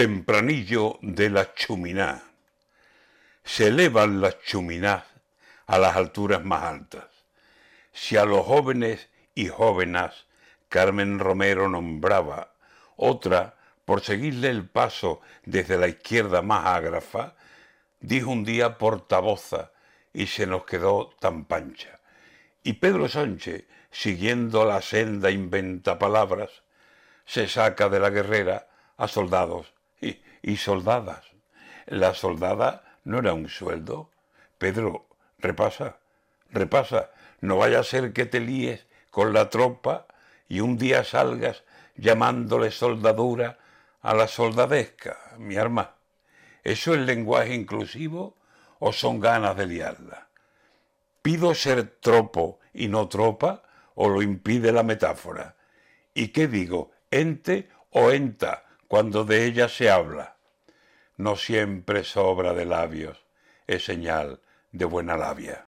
Tempranillo de la chuminá. Se elevan las chuminás a las alturas más altas. Si a los jóvenes y jóvenes Carmen Romero nombraba, otra, por seguirle el paso desde la izquierda más ágrafa, dijo un día portavoza y se nos quedó tan pancha. Y Pedro Sánchez, siguiendo la senda inventa palabras, se saca de la guerrera a soldados y, soldadas. La soldada no era un sueldo. Pedro, repasa, repasa, no vaya a ser que te líes con la tropa y un día salgas llamándole soldadura a la soldadesca, mi arma. ¿Eso es lenguaje inclusivo o son ganas de liarla? ¿Pido ser tropo y no tropa o lo impide la metáfora? ¿Y qué digo, ente o enta? Cuando de ella se habla. No siempre sobra de labios, es señal de buena labia.